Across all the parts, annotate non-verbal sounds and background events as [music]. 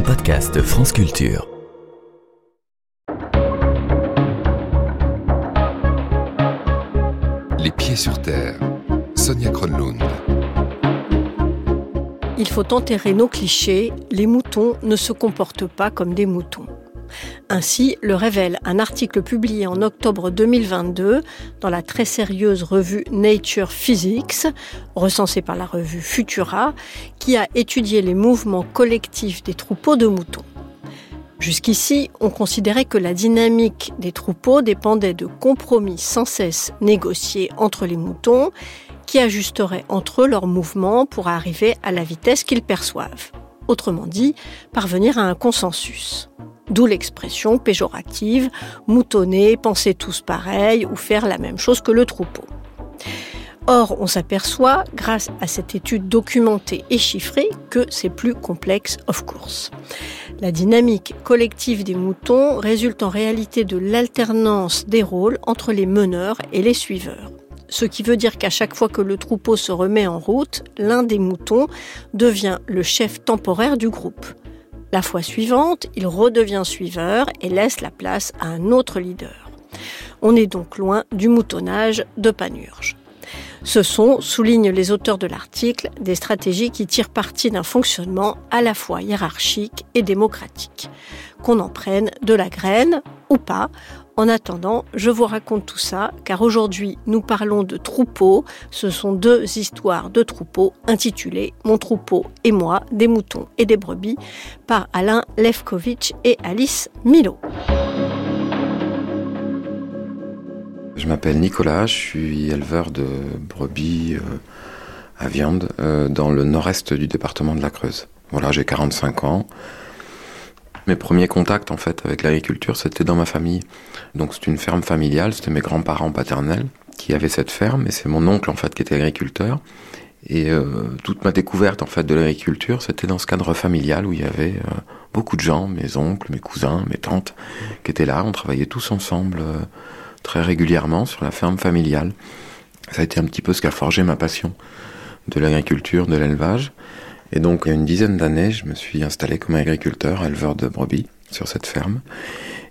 un podcast France Culture. Les pieds sur terre. Sonia Kronlund. Il faut enterrer nos clichés, les moutons ne se comportent pas comme des moutons. Ainsi le révèle un article publié en octobre 2022 dans la très sérieuse revue Nature Physics, recensée par la revue Futura, qui a étudié les mouvements collectifs des troupeaux de moutons. Jusqu'ici, on considérait que la dynamique des troupeaux dépendait de compromis sans cesse négociés entre les moutons qui ajusteraient entre eux leurs mouvements pour arriver à la vitesse qu'ils perçoivent. Autrement dit, parvenir à un consensus. D'où l'expression péjorative moutonner, penser tous pareil ou faire la même chose que le troupeau. Or, on s'aperçoit, grâce à cette étude documentée et chiffrée, que c'est plus complexe, of course. La dynamique collective des moutons résulte en réalité de l'alternance des rôles entre les meneurs et les suiveurs. Ce qui veut dire qu'à chaque fois que le troupeau se remet en route, l'un des moutons devient le chef temporaire du groupe. La fois suivante, il redevient suiveur et laisse la place à un autre leader. On est donc loin du moutonnage de Panurge. Ce sont, soulignent les auteurs de l'article, des stratégies qui tirent parti d'un fonctionnement à la fois hiérarchique et démocratique. Qu'on en prenne de la graine ou pas, en attendant, je vous raconte tout ça, car aujourd'hui nous parlons de troupeaux. Ce sont deux histoires de troupeaux intitulées Mon troupeau et moi, des moutons et des brebis, par Alain Lefkovitch et Alice Milo. Je m'appelle Nicolas, je suis éleveur de brebis euh, à viande euh, dans le nord-est du département de la Creuse. Voilà, j'ai 45 ans. Mes premiers contacts en fait avec l'agriculture, c'était dans ma famille. Donc c'est une ferme familiale, c'était mes grands-parents paternels qui avaient cette ferme et c'est mon oncle en fait qui était agriculteur. Et euh, toute ma découverte en fait de l'agriculture, c'était dans ce cadre familial où il y avait euh, beaucoup de gens, mes oncles, mes cousins, mes tantes, qui étaient là. On travaillait tous ensemble euh, très régulièrement sur la ferme familiale. Ça a été un petit peu ce qui a forgé ma passion de l'agriculture, de l'élevage. Et donc, il y a une dizaine d'années, je me suis installé comme agriculteur, éleveur de brebis sur cette ferme.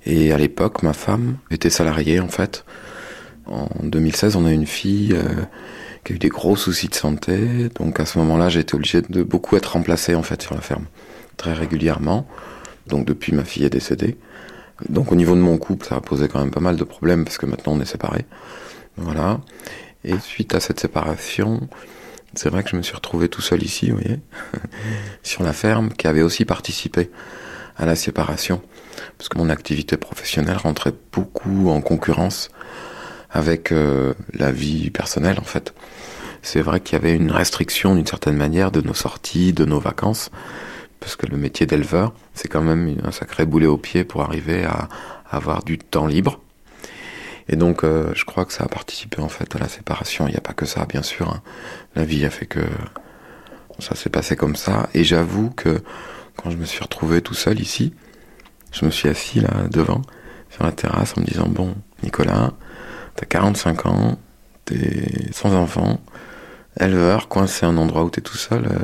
Et à l'époque, ma femme était salariée, en fait. En 2016, on a une fille euh, qui a eu des gros soucis de santé. Donc, à ce moment-là, j'ai été obligé de beaucoup être remplacé, en fait, sur la ferme. Très régulièrement. Donc, depuis, ma fille est décédée. Donc, au niveau de mon couple, ça a posé quand même pas mal de problèmes parce que maintenant, on est séparés. Voilà. Et suite à cette séparation, c'est vrai que je me suis retrouvé tout seul ici, vous voyez, [laughs] sur la ferme, qui avait aussi participé à la séparation, parce que mon activité professionnelle rentrait beaucoup en concurrence avec euh, la vie personnelle, en fait. C'est vrai qu'il y avait une restriction, d'une certaine manière, de nos sorties, de nos vacances, parce que le métier d'éleveur, c'est quand même un sacré boulet au pied pour arriver à avoir du temps libre et donc, euh, je crois que ça a participé en fait à la séparation. Il n'y a pas que ça, bien sûr. Hein. La vie a fait que ça s'est passé comme ça. Et j'avoue que quand je me suis retrouvé tout seul ici, je me suis assis là devant, sur la terrasse, en me disant bon, Nicolas, t'as 45 ans, t'es sans enfant, éleveur, coincé à un endroit où t'es tout seul. Euh,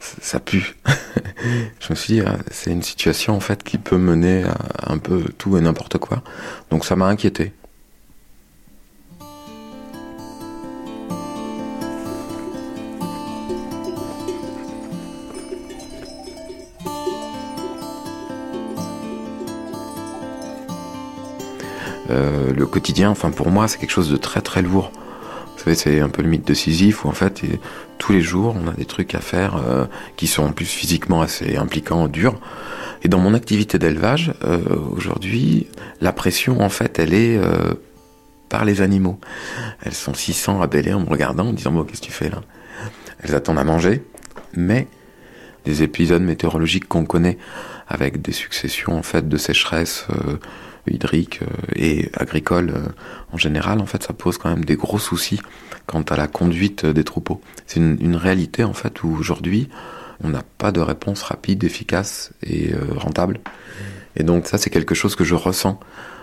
ça pue. [laughs] je me suis dit, ah, c'est une situation en fait qui peut mener à un peu tout et n'importe quoi. Donc ça m'a inquiété. Euh, le quotidien, enfin pour moi, c'est quelque chose de très très lourd. Vous savez, c'est un peu le mythe de Sisyphe où en fait, tous les jours, on a des trucs à faire euh, qui sont en plus physiquement assez impliquants, durs. Et dans mon activité d'élevage, euh, aujourd'hui, la pression, en fait, elle est par les animaux. Elles sont 600 à bêler en me regardant, en disant, bon, qu'est-ce que tu fais là? Elles attendent à manger, mais des épisodes météorologiques qu'on connaît avec des successions, en fait, de sécheresse hydrique euh, et agricole euh, en général, en fait, ça pose quand même des gros soucis quant à la conduite des troupeaux. C'est une, réalité, en fait, où aujourd'hui, on n'a pas de réponse rapide, efficace et euh, rentable. Et donc ça, c'est quelque chose que je ressens.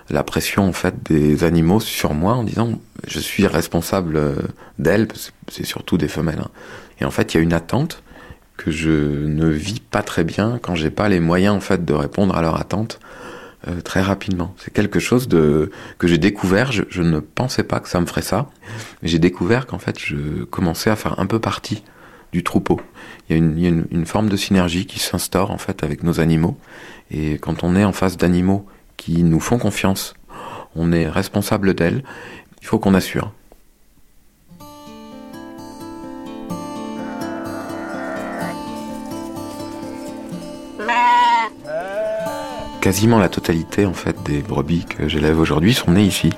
La pression, en fait, des animaux sur moi en disant, je suis responsable d'elles, c'est surtout des femelles. Hein. Et en fait, il y a une attente, que je ne vis pas très bien quand j'ai pas les moyens en fait de répondre à leur attente euh, très rapidement. C'est quelque chose de que j'ai découvert. Je, je, ne pensais pas que ça me ferait ça, j'ai découvert qu'en fait je commençais à faire un peu partie du troupeau. Il y a une, il y a une, une forme de synergie qui s'instaure en fait avec nos animaux. Et quand on est en face d'animaux qui nous font confiance, on est responsable d'elles. Il faut qu'on assure. Quasiment la totalité en fait des brebis que j'élève aujourd'hui sont nées ici.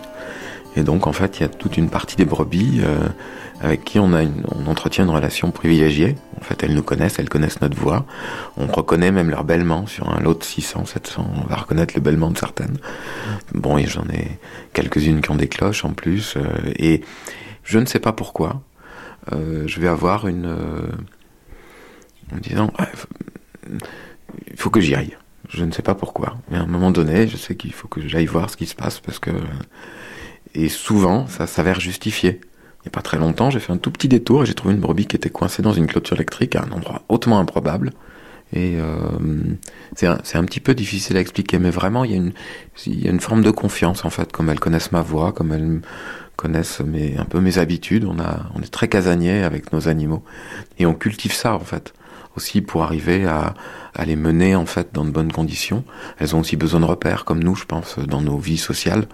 Et donc en fait, il y a toute une partie des brebis euh, avec qui on, a on entretient une relation privilégiée. En fait, elles nous connaissent, elles connaissent notre voix. On reconnaît même leur bêlement sur un lot de 600, 700. On va reconnaître le bêlement de certaines. Bon, et j'en ai quelques-unes qui ont des cloches en plus. Euh, et je ne sais pas pourquoi. Euh, je vais avoir une... En disant, il faut que j'y aille. Je ne sais pas pourquoi. Mais à un moment donné, je sais qu'il faut que j'aille voir ce qui se passe parce que. Et souvent, ça s'avère justifié. Il n'y a pas très longtemps, j'ai fait un tout petit détour et j'ai trouvé une brebis qui était coincée dans une clôture électrique à un endroit hautement improbable. Et euh, c'est un, un, petit peu difficile à expliquer, mais vraiment, il y, a une, il y a une forme de confiance, en fait, comme elles connaissent ma voix, comme elles connaissent mes, un peu mes habitudes. On, a, on est très casanier avec nos animaux. Et on cultive ça, en fait aussi pour arriver à, à, les mener en fait dans de bonnes conditions. Elles ont aussi besoin de repères comme nous, je pense, dans nos vies sociales.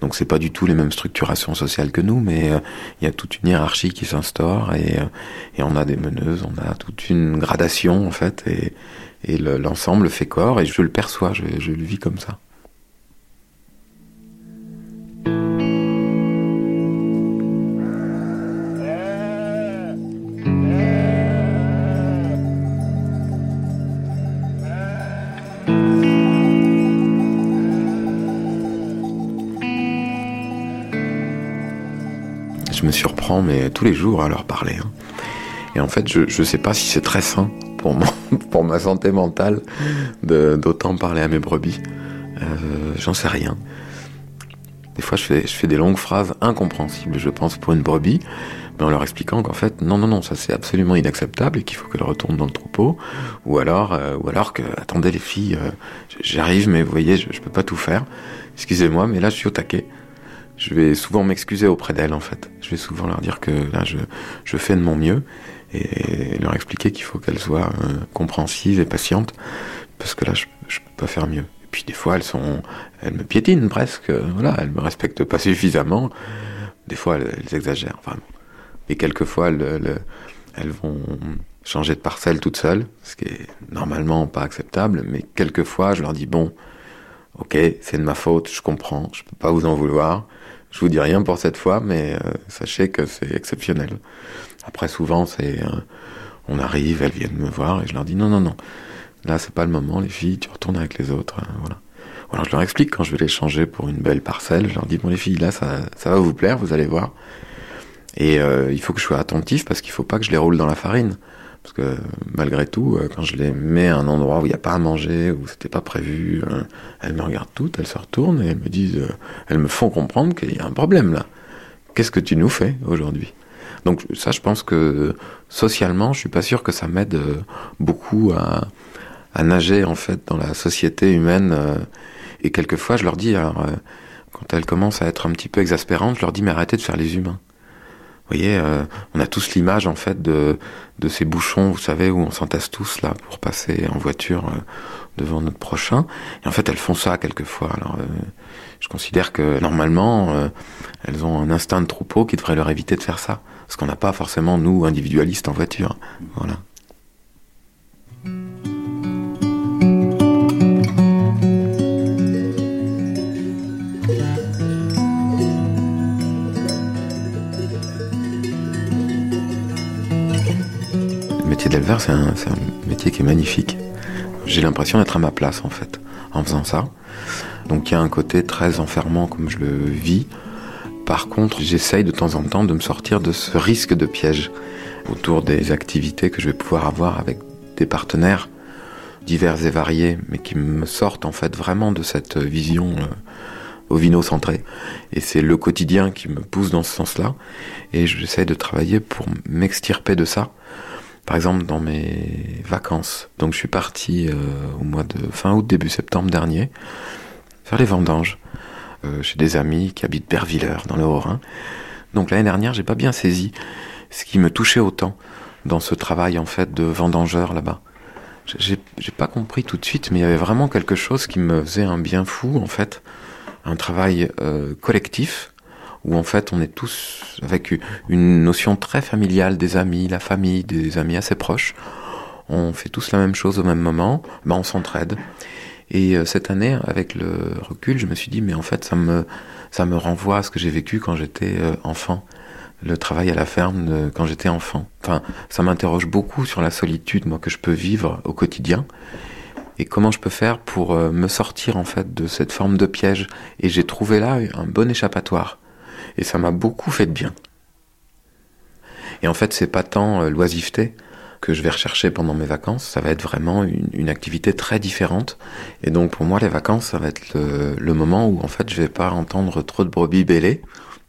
Donc c'est pas du tout les mêmes structurations sociales que nous, mais euh, il y a toute une hiérarchie qui s'instaure et, euh, et, on a des meneuses, on a toute une gradation en fait et, et l'ensemble fait corps et je le perçois, je, je le vis comme ça. Mais tous les jours à leur parler. Hein. Et en fait, je ne sais pas si c'est très sain pour, mon, [laughs] pour ma santé mentale d'autant parler à mes brebis. Euh, J'en sais rien. Des fois, je fais, je fais des longues phrases incompréhensibles, je pense, pour une brebis, mais en leur expliquant qu'en fait, non, non, non, ça c'est absolument inacceptable et qu'il faut qu'elle retourne dans le troupeau. Ou alors, euh, ou alors que, attendez les filles, euh, j'arrive, mais vous voyez, je, je peux pas tout faire. Excusez-moi, mais là, je suis au taquet je vais souvent m'excuser auprès d'elles en fait. Je vais souvent leur dire que là je, je fais de mon mieux et leur expliquer qu'il faut qu'elles soient euh, compréhensives et patientes parce que là je, je peux pas faire mieux. Et puis des fois elles sont, elles me piétinent presque, voilà, elles me respectent pas suffisamment. Des fois elles, exagèrent vraiment. Et quelquefois elles, elles, elles vont changer de parcelle toutes seules, ce qui est normalement pas acceptable. Mais quelquefois je leur dis bon, ok, c'est de ma faute, je comprends, je peux pas vous en vouloir je vous dis rien pour cette fois, mais euh, sachez que c'est exceptionnel. Après, souvent, c'est, euh, on arrive, elles viennent me voir et je leur dis non, non, non. Là, c'est pas le moment, les filles, tu retournes avec les autres. Hein, voilà. Je leur explique quand je vais les changer pour une belle parcelle, je leur dis bon les filles, là, ça, ça va vous plaire, vous allez voir. Et euh, il faut que je sois attentif parce qu'il faut pas que je les roule dans la farine. Parce que malgré tout, euh, quand je les mets à un endroit où il n'y a pas à manger, où c'était pas prévu, euh, elles me regardent toutes, elles se retournent et elles me disent, euh, elles me font comprendre qu'il y a un problème là. Qu'est-ce que tu nous fais aujourd'hui? Donc ça, je pense que socialement, je suis pas sûr que ça m'aide beaucoup à, nager en fait dans la société humaine. et quelquefois, je leur dis, quand elles commencent à être un petit peu exaspérantes, je leur dis, mais arrêtez de faire les humains. Vous voyez, euh, on a tous l'image en fait de, de ces bouchons, vous savez, où on s'entasse tous là pour passer en voiture euh, devant notre prochain. Et en fait, elles font ça quelquefois. Alors, euh, je considère que normalement, euh, elles ont un instinct de troupeau qui devrait leur éviter de faire ça, parce qu'on n'a pas forcément nous individualistes en voiture. Voilà. D'éleveur, c'est un, métier qui est magnifique. J'ai l'impression d'être à ma place, en fait, en faisant ça. Donc il y a un côté très enfermant comme je le vis. Par contre, j'essaye de temps en temps de me sortir de ce risque de piège autour des activités que je vais pouvoir avoir avec des partenaires divers et variés, mais qui me sortent en fait vraiment de cette vision euh, ovino-centrée. Et c'est le quotidien qui me pousse dans ce sens-là. Et j'essaye de travailler pour m'extirper de ça par exemple dans mes vacances. Donc je suis parti euh, au mois de fin août, début septembre dernier, faire les vendanges euh, chez des amis qui habitent Bervillers dans le Haut-Rhin. Donc l'année dernière, j'ai pas bien saisi ce qui me touchait autant dans ce travail en fait de vendangeur là-bas. J'ai pas compris tout de suite, mais il y avait vraiment quelque chose qui me faisait un bien fou en fait, un travail euh, collectif où en fait on est tous avec une notion très familiale des amis, la famille, des amis assez proches. On fait tous la même chose au même moment, ben on s'entraide. Et euh, cette année, avec le recul, je me suis dit mais en fait ça me ça me renvoie à ce que j'ai vécu quand j'étais euh, enfant le travail à la ferme quand j'étais enfant. Enfin, ça m'interroge beaucoup sur la solitude, moi, que je peux vivre au quotidien. Et comment je peux faire pour euh, me sortir, en fait, de cette forme de piège? Et j'ai trouvé là un bon échappatoire. Et ça m'a beaucoup fait de bien. Et en fait, c'est pas tant euh, l'oisiveté que je vais rechercher pendant mes vacances, ça va être vraiment une, activité très différente. Et donc pour moi, les vacances, ça va être le, moment où en fait, je vais pas entendre trop de brebis bêler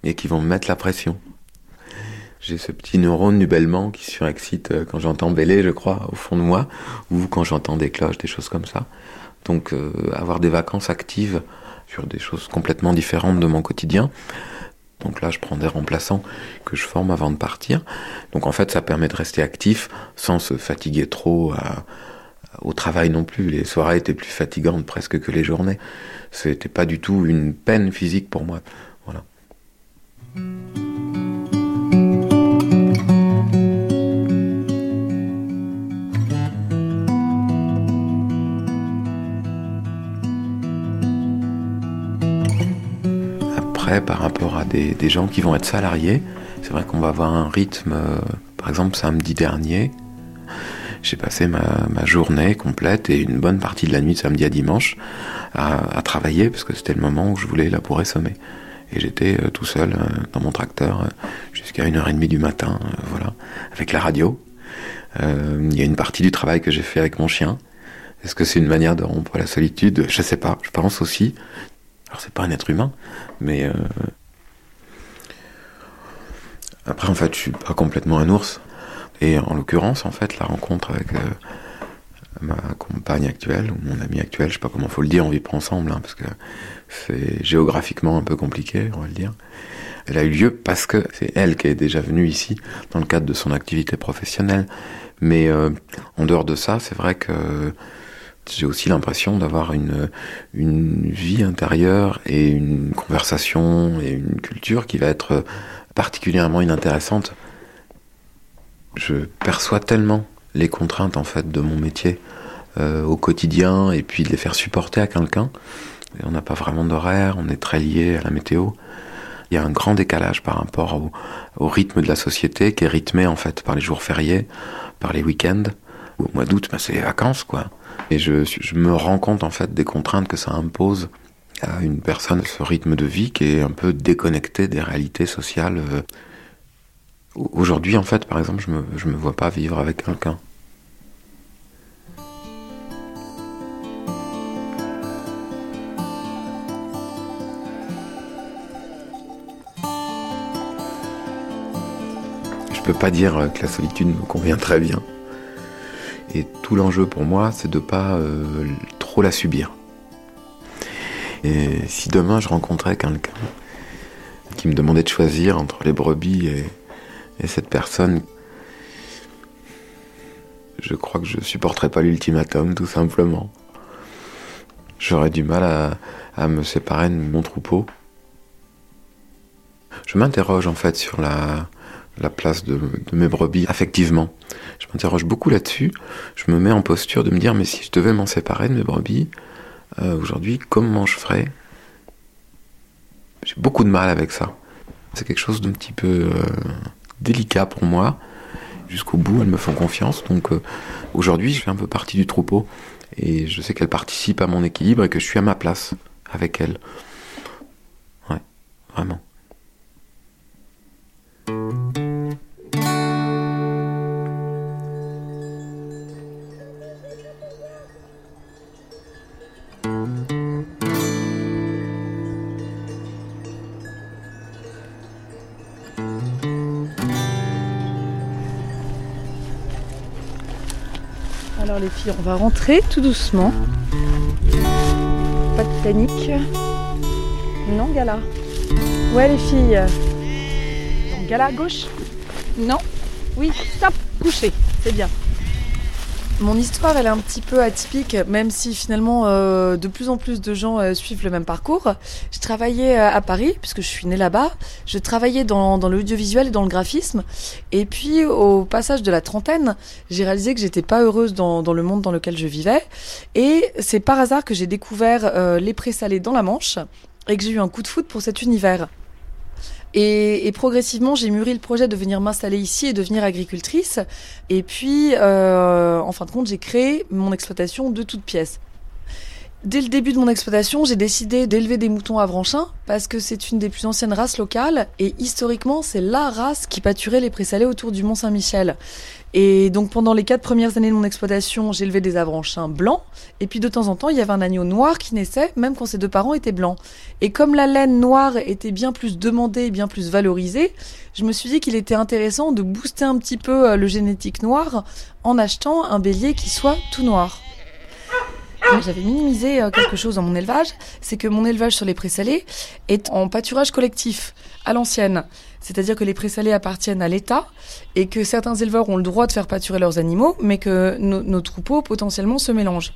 et qui vont me mettre la pression. J'ai ce petit neurone du bêlement qui surexcite euh, quand j'entends bêler, je crois, au fond de moi, ou quand j'entends des cloches, des choses comme ça. Donc euh, avoir des vacances actives sur des choses complètement différentes de mon quotidien. Donc là, je prends des remplaçants que je forme avant de partir. Donc en fait, ça permet de rester actif sans se fatiguer trop au travail non plus. Les soirées étaient plus fatigantes presque que les journées. C'était pas du tout une peine physique pour moi. Voilà. Par rapport à des, gens qui vont être salariés, c'est vrai qu'on va avoir un rythme, euh, par exemple samedi dernier, j'ai passé ma, journée complète et une bonne partie de la nuit de samedi à dimanche à, travailler parce que c'était le moment où je voulais labourer semer. Et j'étais euh, tout seul euh, dans mon tracteur jusqu'à 1h30 du matin, voilà, avec la radio. Il y a une partie du travail que j'ai fait avec mon chien. Est-ce que c'est une manière de rompre la solitude? Je sais pas. Je pense aussi. Alors c'est pas un être humain, mais euh, après en fait je suis pas complètement un ours. Et en l'occurrence en fait la rencontre avec euh, ma compagne actuelle ou mon ami actuel, je sais pas comment faut le dire, on vit pas ensemble hein, parce que c'est géographiquement un peu compliqué, on va le dire. Elle a eu lieu parce que c'est elle qui est déjà venue ici dans le cadre de son activité professionnelle. Mais euh, en dehors de ça, c'est vrai que j'ai aussi l'impression d'avoir une, une vie intérieure et une conversation et une culture qui va être particulièrement inintéressante. Je perçois tellement les contraintes en fait de mon métier euh, au quotidien et puis de les faire supporter à quelqu'un. On n'a pas vraiment d'horaire, on est très lié à la météo. Il y a un grand décalage par rapport au, au rythme de la société qui est rythmé en fait par les jours fériés, par les week-ends. Au mois d'août, ben, c'est les vacances quoi. Et je, je, me rends compte en fait des contraintes que ça impose à une personne, ce rythme de vie qui est un peu déconnecté des réalités sociales. Euh. Aujourd'hui, en fait, par exemple, je me, je me vois pas vivre avec quelqu'un. Je peux pas dire que la solitude me convient très bien. Et tout l'enjeu pour moi, c'est de pas euh, trop la subir. Et si demain je rencontrais quelqu'un qui me demandait de choisir entre les brebis et, cette personne, je crois que je supporterais pas l'ultimatum, tout simplement. J'aurais du mal à, me séparer de mon troupeau. Je m'interroge en fait sur la, la place de, mes brebis affectivement. Je m'interroge beaucoup là-dessus. Je me mets en posture de me dire, mais si je devais m'en séparer de mes brebis, euh, aujourd'hui, comment je ferais? J'ai beaucoup de mal avec ça. C'est quelque chose d'un petit peu euh, délicat pour moi. Jusqu'au bout, elles me font confiance. Donc euh, aujourd'hui, je fais un peu partie du troupeau. Et je sais qu'elles participent à mon équilibre et que je suis à ma place avec elles. Ouais, vraiment. Alors les filles, on va rentrer tout doucement. Pas de panique. Non, Gala. Ouais les filles. Gala à gauche Non Oui, stop, couché. C'est bien. Mon histoire, elle est un petit peu atypique, même si finalement euh, de plus en plus de gens euh, suivent le même parcours. Je travaillais euh, à Paris, puisque je suis née là-bas. Je travaillais dans, dans l'audiovisuel et dans le graphisme. Et puis, au passage de la trentaine, j'ai réalisé que j'étais pas heureuse dans, dans, le monde dans lequel je vivais. Et c'est par hasard que j'ai découvert les présalés dans la Manche et que j'ai eu un coup de foot pour cet univers. Et, progressivement, j'ai mûri le projet de venir m'installer ici et devenir agricultrice. Et puis, euh, en fin de compte, j'ai créé mon exploitation de toutes pièces. Dès le début de mon exploitation, j'ai décidé d'élever des moutons avranchins parce que c'est une des plus anciennes races locales et historiquement, c'est la race qui pâturait les présalés autour du Mont Saint-Michel. Et donc pendant les quatre premières années de mon exploitation, j'élevais des avranchins blancs. Et puis de temps en temps, il y avait un agneau noir qui naissait, même quand ses deux parents étaient blancs. Et comme la laine noire était bien plus demandée, bien plus valorisée, je me suis dit qu'il était intéressant de booster un petit peu euh, le génétique noir en achetant un bélier qui soit tout noir. J'avais minimisé euh, quelque chose dans mon élevage, c'est que mon élevage sur les présalés est en pâturage collectif, à l'ancienne. C'est-à-dire que les présalés appartiennent à l'État et que certains éleveurs ont le droit de faire pâturer leurs animaux, mais que nos, troupeaux potentiellement se mélangent.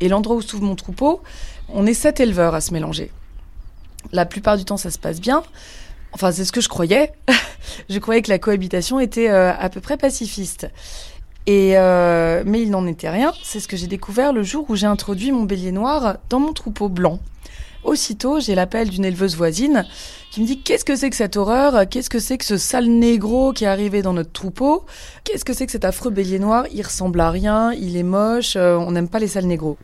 Et l'endroit où se trouve mon troupeau, on est sept éleveurs à se mélanger. La plupart du temps, ça se passe bien. Enfin, c'est ce que je croyais. [laughs] je croyais que la cohabitation était euh, à peu près pacifiste. Et euh, mais il n'en était rien. C'est ce que j'ai découvert le jour où j'ai introduit mon bélier noir dans mon troupeau blanc. Aussitôt, j'ai l'appel d'une éleveuse voisine qui me dit qu'est-ce que c'est que cette horreur? Qu'est-ce que c'est que ce sale négro qui est arrivé dans notre troupeau? Qu'est-ce que c'est que cet affreux bélier noir? Il ressemble à rien, il est moche, euh, on n'aime pas les sales négros.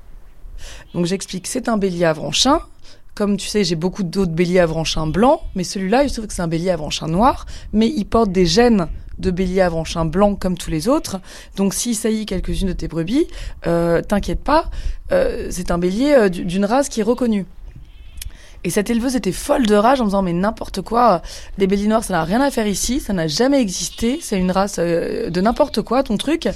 Donc j'explique, c'est un bélier avranchin. Comme tu sais, j'ai beaucoup d'autres béliers avranchins blancs, mais celui-là, il se trouve que c'est un bélier avranchin noir, mais il porte des gènes de bélier avranchin blanc comme tous les autres. Donc s'il saillit quelques-unes de tes brebis, euh, t'inquiète pas, euh, c'est un bélier d'une race qui est reconnue. Et cette éleveuse était folle de rage en disant mais n'importe quoi, des béliers noirs ça n'a rien à faire ici, ça n'a jamais existé, c'est une race euh, de n'importe quoi ton truc.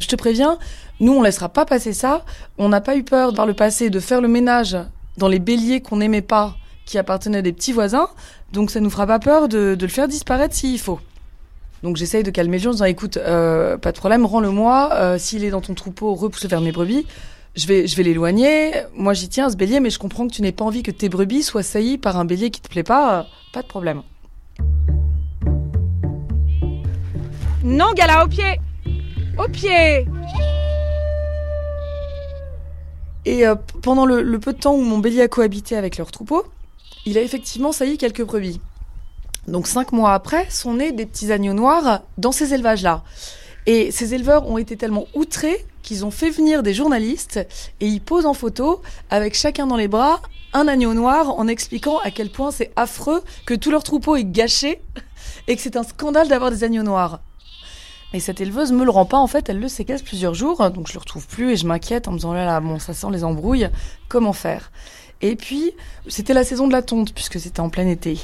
Je te préviens, nous on laissera pas passer ça. On n'a pas eu peur par le passé de faire le ménage dans les béliers qu'on n'aimait pas, qui appartenaient à des petits voisins, donc ça nous fera pas peur de, le faire disparaître s'il faut. Donc j'essaye de calmer les gens en disant écoute, euh, pas de problème, rends-le-moi, euh, s'il est dans ton troupeau, repousse-le vers mes brebis je vais, l'éloigner. Moi, j'y tiens, ce bélier, mais je comprends que tu n'aies pas envie que tes brebis soient saillies par un bélier qui te plaît pas. Pas de problème. Non, Gala, au pied Au pied Et euh, pendant le, le, peu de temps où mon bélier a cohabité avec leur troupeau, il a effectivement sailli quelques brebis. Donc cinq mois après, sont nés des petits agneaux noirs dans ces élevages-là. Et ces éleveurs ont été tellement outrés qu'ils ont fait venir des journalistes et ils posent en photo avec chacun dans les bras un agneau noir en expliquant à quel point c'est affreux que tout leur troupeau est gâché [laughs] et que c'est un scandale d'avoir des agneaux noirs. Et cette éleveuse me le rend pas, en fait, elle le séquestre plusieurs jours, donc je le retrouve plus et je m'inquiète en me disant là là, bon, ça sent les embrouilles, comment faire? Et puis, c'était la saison de la tonde, puisque c'était en plein été.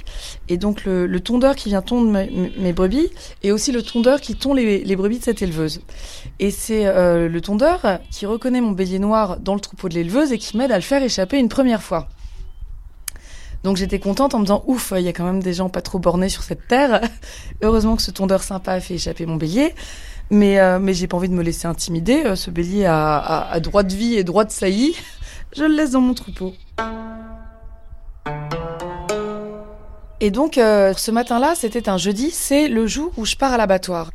Et donc, le, tondeur qui vient tondre mes, brebis, et aussi le tondeur qui tond les, brebis de cette éleveuse. Et c'est euh, le tondeur qui reconnaît mon bélier noir dans le troupeau de l'éleveuse et qui m'aide à le faire échapper une première fois. Donc j'étais contente en me disant ouf, il y a quand même des gens pas trop bornés sur cette terre. [laughs] Heureusement que ce tondeur sympa a fait échapper mon bélier. Mais, euh, mais j'ai pas envie de me laisser intimider. Euh, ce bélier a droit de vie et droit de saillie. [laughs] Je le laisse dans mon troupeau. Et donc, euh, ce matin-là, c'était un jeudi, c'est le jour où je pars à l'abattoir.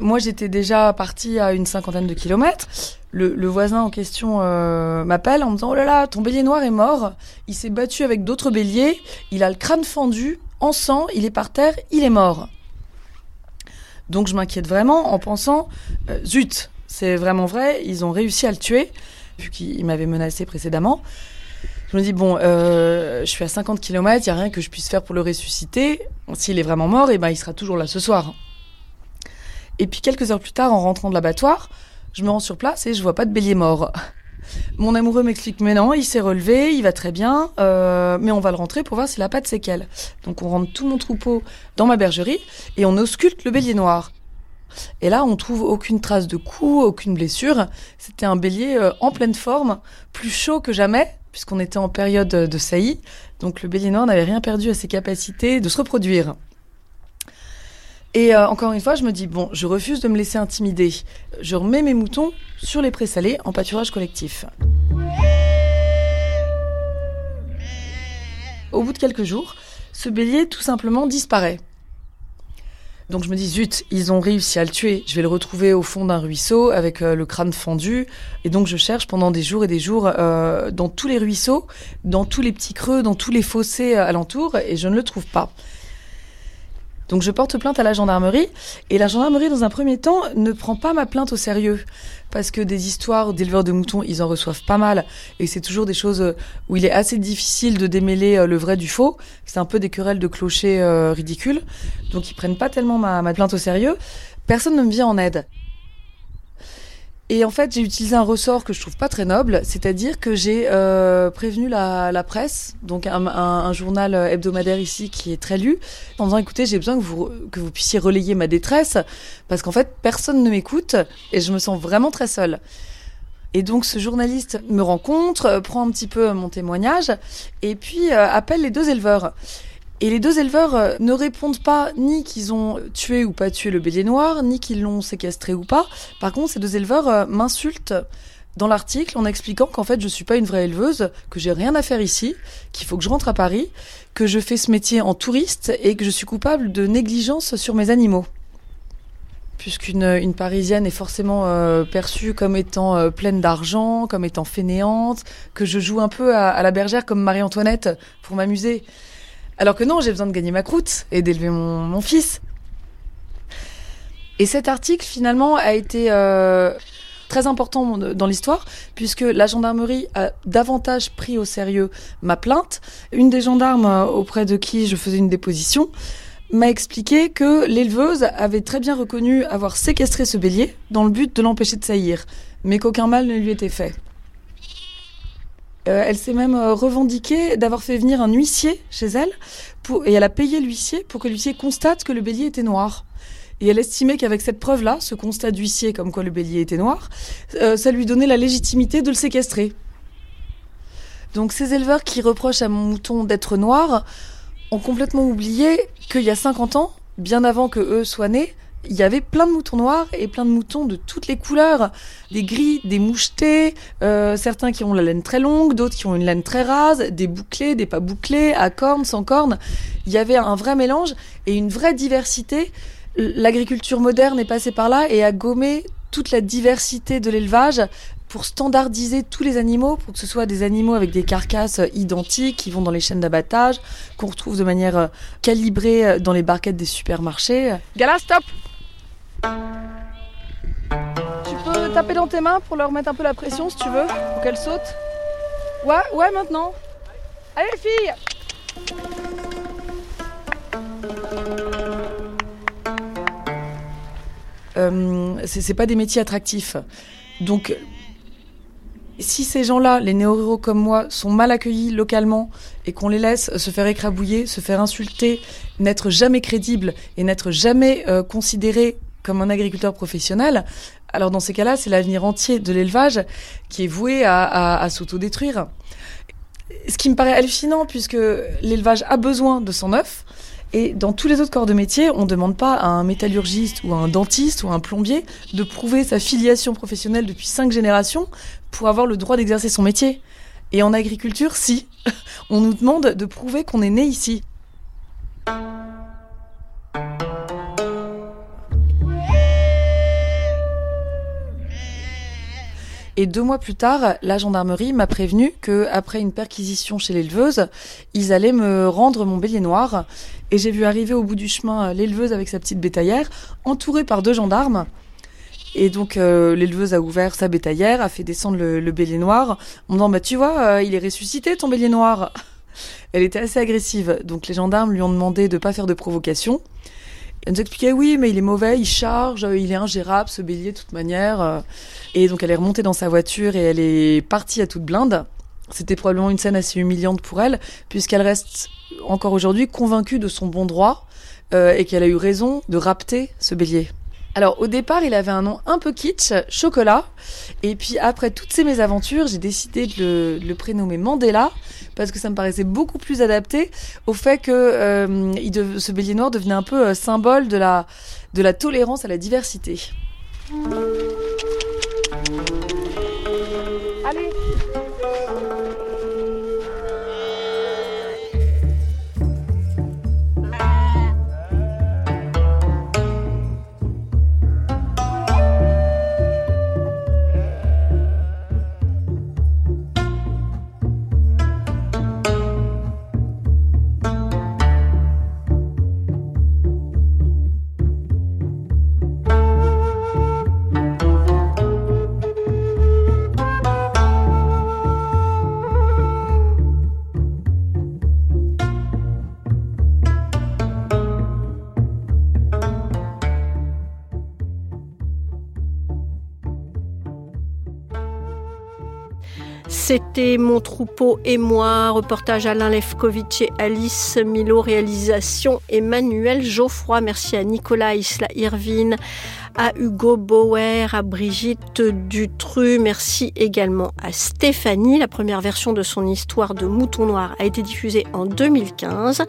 Moi, j'étais déjà partie à une cinquantaine de kilomètres. Le, voisin en question euh, m'appelle en me disant Oh là là, ton bélier noir est mort. Il s'est battu avec d'autres béliers. Il a le crâne fendu, en sang, il est par terre, il est mort. Donc, je m'inquiète vraiment en pensant euh, Zut, c'est vraiment vrai, ils ont réussi à le tuer, vu qu'il m'avait menacé précédemment. Je me dis, bon, euh, je suis à 50 km, il n'y a rien que je puisse faire pour le ressusciter. S'il est vraiment mort, et eh ben, il sera toujours là ce soir. Et puis quelques heures plus tard, en rentrant de l'abattoir, je me rends sur place et je vois pas de bélier mort. [laughs] Mon amoureux m'explique, mais non, il s'est relevé, il va très bien, euh, mais on va le rentrer pour voir s'il a pas de séquelles. Donc on rentre tout mon troupeau dans ma bergerie et on ausculte le bélier noir. Et là, on trouve aucune trace de coup, aucune blessure. C'était un bélier euh, en pleine forme, plus chaud que jamais, puisqu'on était en période de saillie. Donc le bélier noir n'avait rien perdu à ses capacités de se reproduire. Et euh, encore une fois, je me dis, bon, je refuse de me laisser intimider. Je remets mes moutons sur les présalés en pâturage collectif. Au bout de quelques jours, ce bélier tout simplement disparaît. Donc je me dis, zut, ils ont réussi à le tuer. Je vais le retrouver au fond d'un ruisseau avec euh, le crâne fendu. Et donc je cherche pendant des jours et des jours euh, dans tous les ruisseaux, dans tous les petits creux, dans tous les fossés alentours, et je ne le trouve pas. Donc je porte plainte à la gendarmerie et la gendarmerie dans un premier temps ne prend pas ma plainte au sérieux parce que des histoires d'éleveurs de moutons, ils en reçoivent pas mal et c'est toujours des choses où il est assez difficile de démêler euh, le vrai du faux. C'est un peu des querelles de clochers euh, ridicules. Donc ils prennent pas tellement ma, ma plainte au sérieux. Personne ne me vient en aide. Et en fait, j'ai utilisé un ressort que je trouve pas très noble, c'est-à-dire que j'ai euh, prévenu la, presse, donc un, journal hebdomadaire ici qui est très lu, en disant écoutez, j'ai besoin que vous que vous puissiez relayer ma détresse, parce qu'en fait, personne ne m'écoute et je me sens vraiment très seule. Et donc ce journaliste me rencontre, prend un petit peu mon témoignage et puis euh, appelle les deux éleveurs. Et les deux éleveurs euh, ne répondent pas ni qu'ils ont tué ou pas tué le bélier noir, ni qu'ils l'ont séquestré ou pas. Par contre, ces deux éleveurs euh, m'insultent dans l'article en expliquant qu'en fait je suis pas une vraie éleveuse, que j'ai rien à faire ici, qu'il faut que je rentre à Paris, que je fais ce métier en touriste et que je suis coupable de négligence sur mes animaux. Puisqu'une une parisienne est forcément euh, perçue comme étant euh, pleine d'argent, comme étant fainéante, que je joue un peu à la bergère comme Marie-Antoinette pour m'amuser. Alors que non, j'ai besoin de gagner ma croûte et d'élever mon, fils. Et cet article, finalement, a été euh, très important dans l'histoire, puisque la gendarmerie a davantage pris au sérieux ma plainte. Une des gendarmes euh, auprès de qui je faisais une déposition m'a expliqué que l'éleveuse avait très bien reconnu avoir séquestré ce bélier dans le but de l'empêcher de saillir, mais qu'aucun mal ne lui était fait. Euh, elle s'est même euh, revendiquée d'avoir fait venir un huissier chez elle et elle a payé l'huissier pour que l'huissier constate que le bélier était noir. Et elle estimait qu'avec cette preuve-là, ce constat d'huissier comme quoi le bélier était noir, euh, ça lui donnait la légitimité de le séquestrer. Donc ces éleveurs qui reprochent à mon mouton d'être noir ont complètement oublié qu'il y a 50 ans, bien avant que eux soient nés, il y avait plein de moutons noirs et plein de moutons de toutes les couleurs. Des gris, des mouchetés, euh, certains qui ont la laine très longue, d'autres qui ont une laine très rase, des bouclés, des pas bouclés, à cornes, sans cornes. Il y avait un vrai mélange et une vraie diversité. L'agriculture moderne est passée par là et a gommé toute la diversité de l'élevage pour standardiser tous les animaux, pour que ce soit des animaux avec des carcasses identiques qui vont dans les chaînes d'abattage, qu'on retrouve de manière calibrée dans les barquettes des supermarchés. Gala, stop Tu peux taper dans tes mains pour leur mettre un peu la pression si tu veux, pour qu'elles sautent Ouais, ouais, maintenant. Allez les filles euh, c'est pas des métiers attractifs. Donc si ces gens-là, les néo-ruraux comme moi, sont mal accueillis localement et qu'on les laisse se faire écrabouiller, se faire insulter, n'être jamais crédibles et n'être jamais euh, considérés comme un agriculteur professionnel, alors dans ces cas-là, c'est l'avenir entier de l'élevage qui est voué à, à, à s'autodétruire. Ce qui me paraît hallucinant puisque l'élevage a besoin de son œuf. Et dans tous les autres corps de métier, on ne demande pas à un métallurgiste ou à un dentiste ou à un plombier de prouver sa filiation professionnelle depuis cinq générations pour avoir le droit d'exercer son métier. Et en agriculture, si. [laughs] On nous demande de prouver qu'on est né ici. Et deux mois plus tard, la gendarmerie m'a prévenu que après une perquisition chez l'éleveuse, ils allaient me rendre mon bélier noir. Et j'ai vu arriver au bout du chemin l'éleveuse avec sa petite bétaillère, entourée par deux gendarmes. Et donc euh, l'éleveuse a ouvert sa bétaillère, a fait descendre le, le bélier noir, en me disant bah tu vois, euh, il est ressuscité ton bélier noir. [laughs] Elle était assez agressive, donc les gendarmes lui ont demandé de pas faire de provocation. Elle nous expliquait oui, mais il est mauvais, il charge, il est ingérable ce bélier de toute manière. Et donc elle est remontée dans sa voiture et elle est partie à toute blinde. C'était probablement une scène assez humiliante pour elle, puisqu'elle reste encore aujourd'hui convaincue de son bon droit euh, et qu'elle a eu raison de rapter ce bélier. Alors au départ, il avait un nom un peu kitsch, Chocolat. Et puis après toutes ces mésaventures, j'ai décidé de le, prénommer Mandela parce que ça me paraissait beaucoup plus adapté au fait que euh, ce bélier noir devenait un peu euh, symbole de la, de la tolérance à la diversité. C'était Mon troupeau et moi, reportage Alain Lefkovitch et Alice Milo, réalisation Emmanuel Geoffroy. Merci à Nicolas Isla Irvine, à Hugo Bauer, à Brigitte Dutru. Merci également à Stéphanie. La première version de son histoire de Mouton Noir a été diffusée en 2015.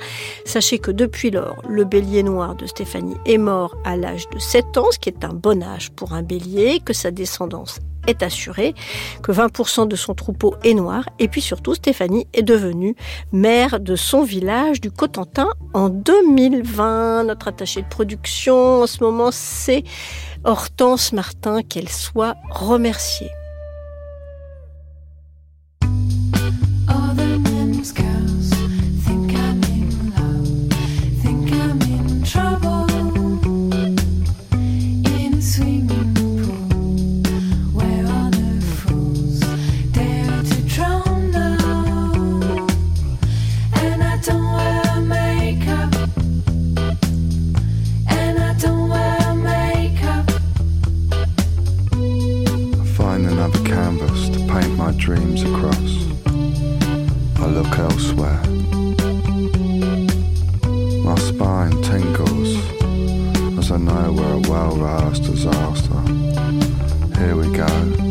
Sachez que depuis lors, le bélier noir de Stéphanie est mort à l'âge de 7 ans, ce qui est un bon âge pour un bélier, que sa descendance est assurée, que 20% de son troupeau est noir, et puis surtout Stéphanie est devenue maire de son village du Cotentin en 2020. Notre attachée de production en ce moment, c'est Hortense Martin, qu'elle soit remerciée. everywhere. My spine tingles as I know we're a well-roused disaster. Here we go.